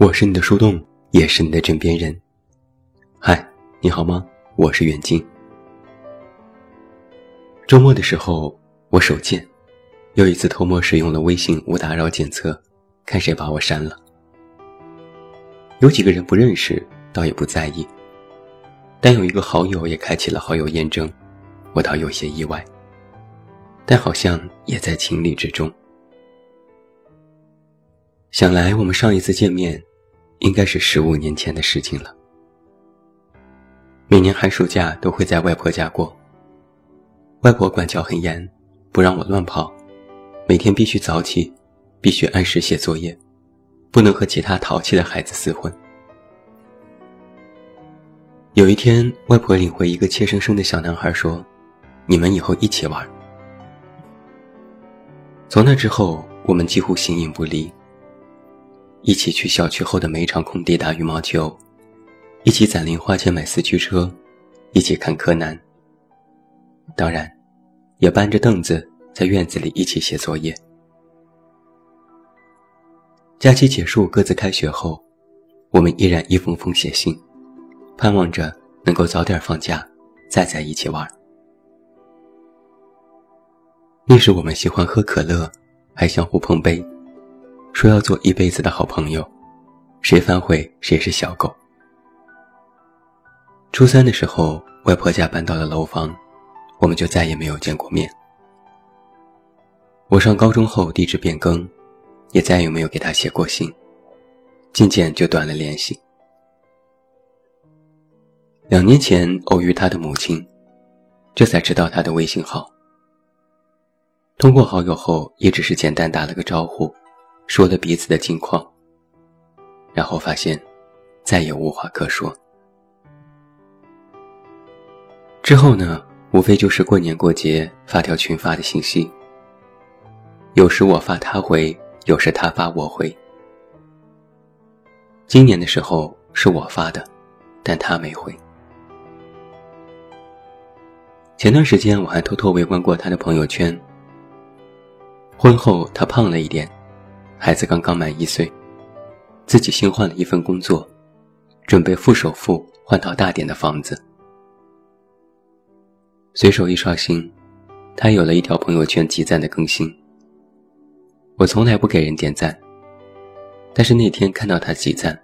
我是你的树洞，也是你的枕边人。嗨，你好吗？我是远近。周末的时候，我手贱，又一次偷摸使用了微信无打扰检测，看谁把我删了。有几个人不认识，倒也不在意。但有一个好友也开启了好友验证，我倒有些意外。但好像也在情理之中。想来我们上一次见面。应该是十五年前的事情了。每年寒暑假都会在外婆家过。外婆管教很严，不让我乱跑，每天必须早起，必须按时写作业，不能和其他淘气的孩子厮混。有一天，外婆领回一个怯生生的小男孩，说：“你们以后一起玩。”从那之后，我们几乎形影不离。一起去小区后的每一场空地打羽毛球，一起攒零花钱买四驱车，一起看柯南。当然，也搬着凳子在院子里一起写作业。假期结束，各自开学后，我们依然一封封写信，盼望着能够早点放假，再在一起玩。那时我们喜欢喝可乐，还相互碰杯。说要做一辈子的好朋友，谁反悔谁是小狗。初三的时候，外婆家搬到了楼房，我们就再也没有见过面。我上高中后地址变更，也再也没有给他写过信，渐渐就断了联系。两年前偶遇他的母亲，这才知道他的微信号。通过好友后，也只是简单打了个招呼。说了彼此的近况，然后发现再也无话可说。之后呢，无非就是过年过节发条群发的信息，有时我发他回，有时他发我回。今年的时候是我发的，但他没回。前段时间我还偷偷围观过他的朋友圈。婚后他胖了一点。孩子刚刚满一岁，自己新换了一份工作，准备付首付换套大点的房子。随手一刷新，他有了一条朋友圈集赞的更新。我从来不给人点赞，但是那天看到他集赞，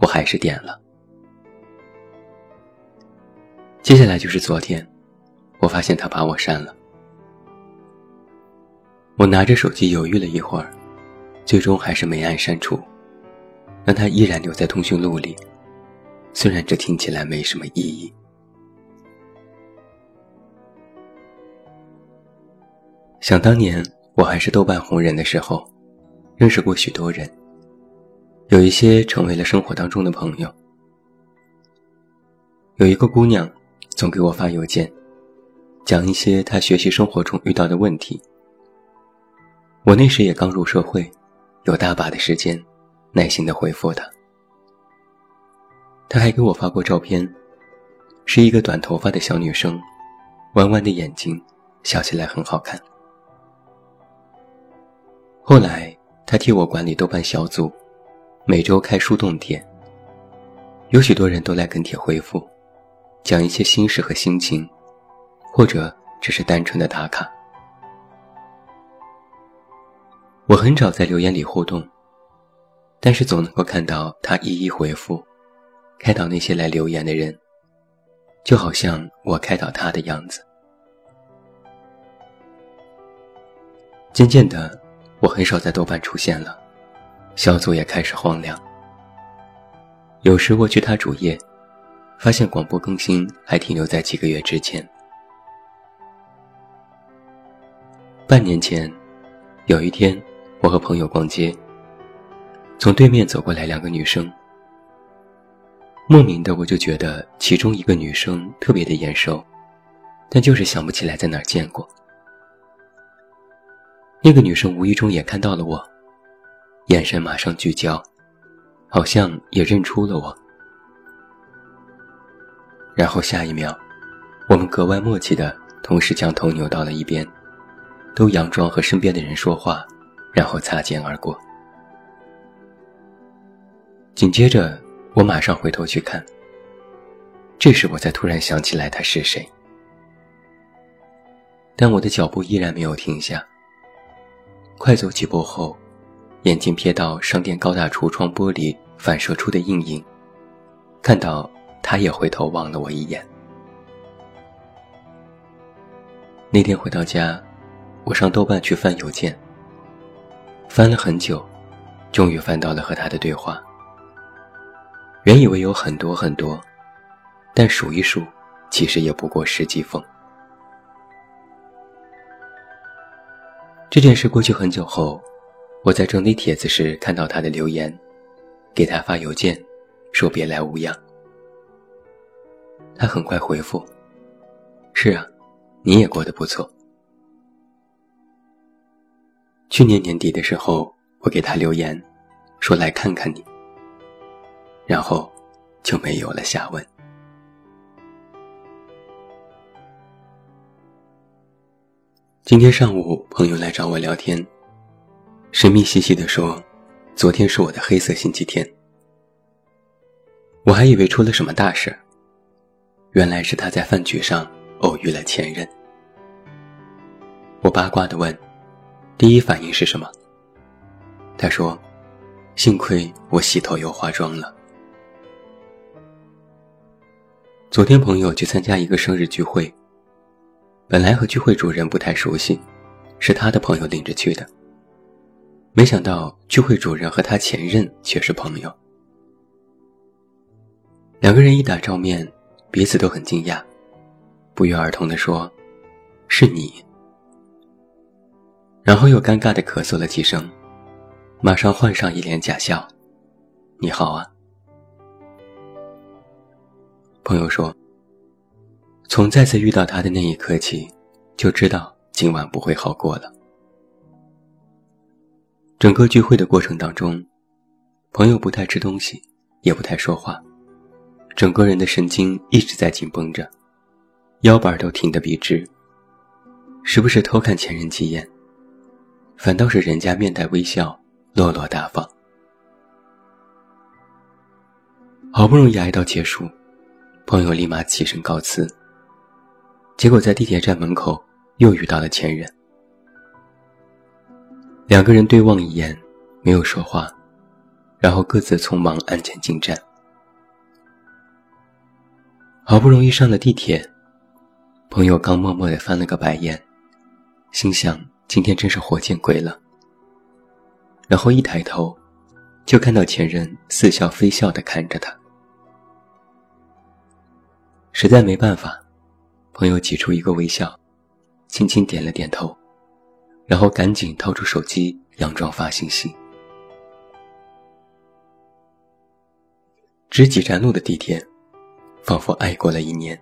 我还是点了。接下来就是昨天，我发现他把我删了。我拿着手机犹豫了一会儿。最终还是没按删除，让他依然留在通讯录里。虽然这听起来没什么意义。想当年我还是豆瓣红人的时候，认识过许多人，有一些成为了生活当中的朋友。有一个姑娘总给我发邮件，讲一些她学习生活中遇到的问题。我那时也刚入社会。有大把的时间，耐心的回复他。他还给我发过照片，是一个短头发的小女生，弯弯的眼睛，笑起来很好看。后来他替我管理豆瓣小组，每周开树洞帖，有许多人都来跟帖回复，讲一些心事和心情，或者只是单纯的打卡。我很少在留言里互动，但是总能够看到他一一回复，开导那些来留言的人，就好像我开导他的样子。渐渐的，我很少在豆瓣出现了，小组也开始荒凉。有时我去他主页，发现广播更新还停留在几个月之前。半年前，有一天。我和朋友逛街，从对面走过来两个女生。莫名的我就觉得其中一个女生特别的眼熟，但就是想不起来在哪儿见过。那个女生无意中也看到了我，眼神马上聚焦，好像也认出了我。然后下一秒，我们格外默契的同时将头扭到了一边，都佯装和身边的人说话。然后擦肩而过。紧接着，我马上回头去看。这时，我才突然想起来他是谁。但我的脚步依然没有停下。快走几步后，眼睛瞥到商店高大橱窗玻璃反射出的阴影，看到他也回头望了我一眼。那天回到家，我上豆瓣去翻邮件，翻了很久，终于翻到了和他的对话。原以为有很多很多，但数一数，其实也不过十几封。这件事过去很久后，我在整理帖子时看到他的留言，给他发邮件，说别来无恙。他很快回复：“是啊，你也过得不错。”去年年底的时候，我给他留言，说来看看你。然后，就没有了下文。今天上午，朋友来找我聊天，神秘兮兮的说：“昨天是我的黑色星期天。”我还以为出了什么大事，原来是他在饭局上偶遇了前任。我八卦的问：“第一反应是什么？”他说：“幸亏我洗头又化妆了。”昨天朋友去参加一个生日聚会，本来和聚会主人不太熟悉，是他的朋友领着去的。没想到聚会主人和他前任却是朋友，两个人一打照面，彼此都很惊讶，不约而同地说：“是你。”然后又尴尬地咳嗽了几声，马上换上一脸假笑：“你好啊。”朋友说：“从再次遇到他的那一刻起，就知道今晚不会好过了。整个聚会的过程当中，朋友不太吃东西，也不太说话，整个人的神经一直在紧绷着，腰板都挺得笔直，时不时偷看前任几眼，反倒是人家面带微笑，落落大方。好不容易挨到结束。”朋友立马起身告辞，结果在地铁站门口又遇到了前任。两个人对望一眼，没有说话，然后各自匆忙安检进站。好不容易上了地铁，朋友刚默默地翻了个白眼，心想今天真是活见鬼了。然后一抬头，就看到前任似笑非笑地看着他。实在没办法，朋友挤出一个微笑，轻轻点了点头，然后赶紧掏出手机，佯装发信息。只几站路的地铁，仿佛爱过了一年。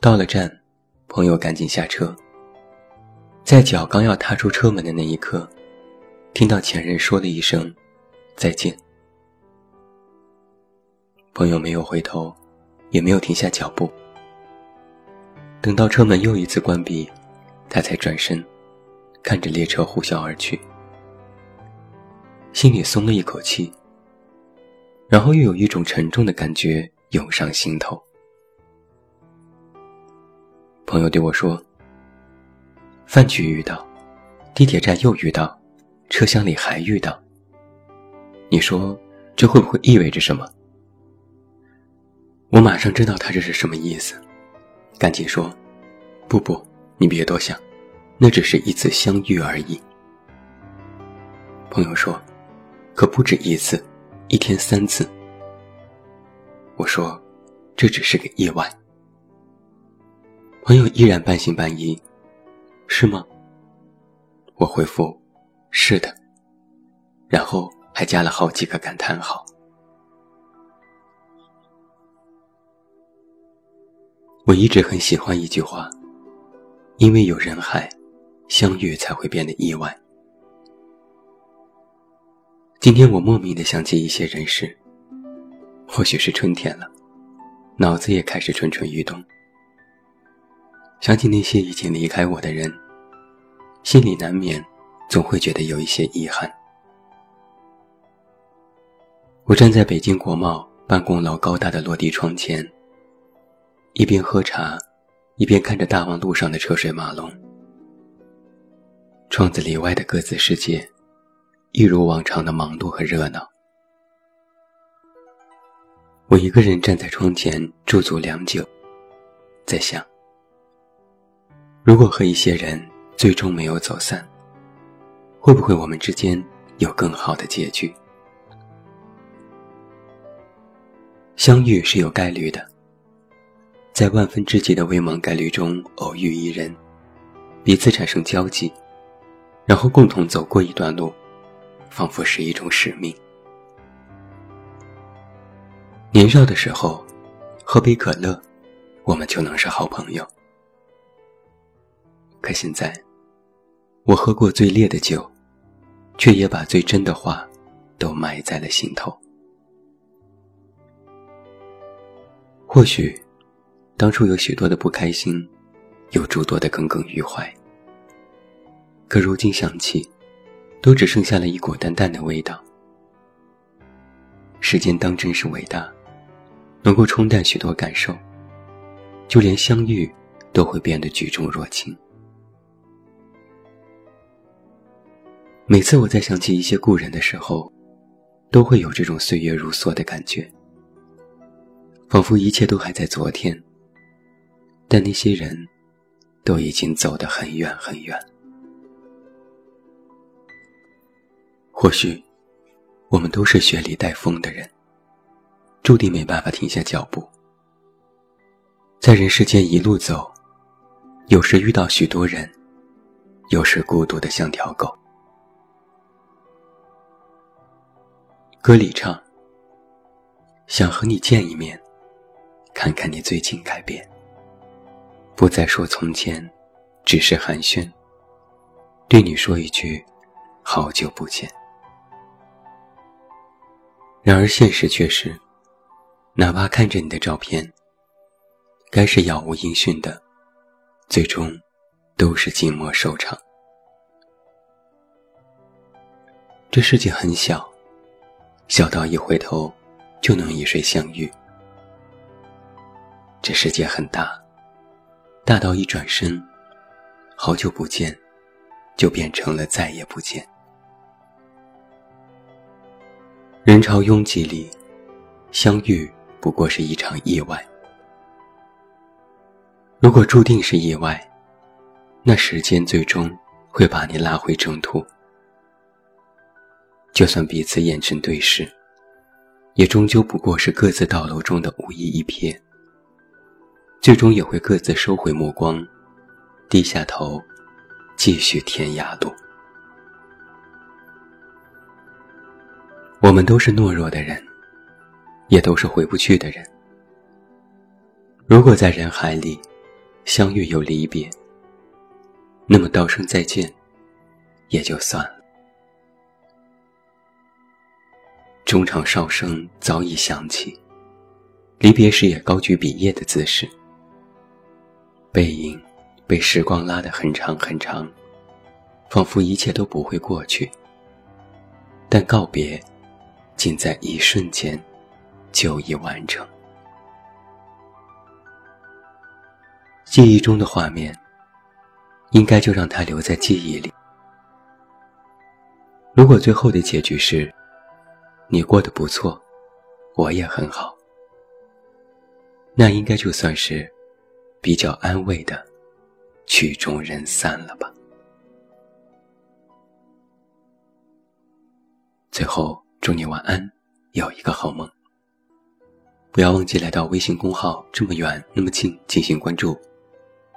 到了站，朋友赶紧下车，在脚刚要踏出车门的那一刻，听到前任说了一声“再见”，朋友没有回头。也没有停下脚步。等到车门又一次关闭，他才转身，看着列车呼啸而去，心里松了一口气。然后又有一种沉重的感觉涌上心头。朋友对我说：“饭局遇到，地铁站又遇到，车厢里还遇到。你说这会不会意味着什么？”我马上知道他这是什么意思，赶紧说：“不不，你别多想，那只是一次相遇而已。”朋友说：“可不止一次，一天三次。”我说：“这只是个意外。”朋友依然半信半疑：“是吗？”我回复：“是的。”然后还加了好几个感叹号。我一直很喜欢一句话，因为有人海，相遇才会变得意外。今天我莫名的想起一些人事，或许是春天了，脑子也开始蠢蠢欲动。想起那些已经离开我的人，心里难免总会觉得有一些遗憾。我站在北京国贸办公楼高大的落地窗前，一边喝茶，一边看着大望路上的车水马龙。窗子里外的各自世界，一如往常的忙碌和热闹。我一个人站在窗前驻足良久，在想：如果和一些人最终没有走散，会不会我们之间有更好的结局？相遇是有概率的，在万分之几的微茫概率中偶遇一人，彼此产生交集，然后共同走过一段路，仿佛是一种使命。年少的时候，喝杯可乐，我们就能是好朋友。可现在，我喝过最烈的酒，却也把最真的话都埋在了心头。或许，当初有许多的不开心，有诸多的耿耿于怀。可如今想起，都只剩下了一股淡淡的味道。时间当真是伟大，能够冲淡许多感受，就连相遇都会变得举重若轻。每次我在想起一些故人的时候，都会有这种岁月如梭的感觉。仿佛一切都还在昨天，但那些人，都已经走得很远很远。或许，我们都是雪里带风的人，注定没办法停下脚步。在人世间一路走，有时遇到许多人，有时孤独的像条狗。歌里唱：“想和你见一面。”看看你最近改变，不再说从前，只是寒暄。对你说一句，好久不见。然而现实却是，哪怕看着你的照片，该是杳无音讯的，最终都是静默收场。这世界很小，小到一回头就能与谁相遇。这世界很大，大到一转身，好久不见，就变成了再也不见。人潮拥挤里，相遇不过是一场意外。如果注定是意外，那时间最终会把你拉回正途。就算彼此眼神对视，也终究不过是各自道路中的无意一瞥。最终也会各自收回目光，低下头，继续天涯路。我们都是懦弱的人，也都是回不去的人。如果在人海里相遇又离别，那么道声再见也就算了。中场哨声早已响起，离别时也高举笔叶的姿势。背影被时光拉得很长很长，仿佛一切都不会过去。但告别，仅在一瞬间，就已完成。记忆中的画面，应该就让它留在记忆里。如果最后的结局是，你过得不错，我也很好，那应该就算是。比较安慰的，曲终人散了吧。最后，祝你晚安，有一个好梦。不要忘记来到微信公号“这么远那么近”进行关注，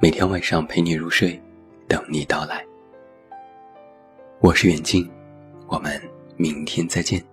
每天晚上陪你入睡，等你到来。我是远近，我们明天再见。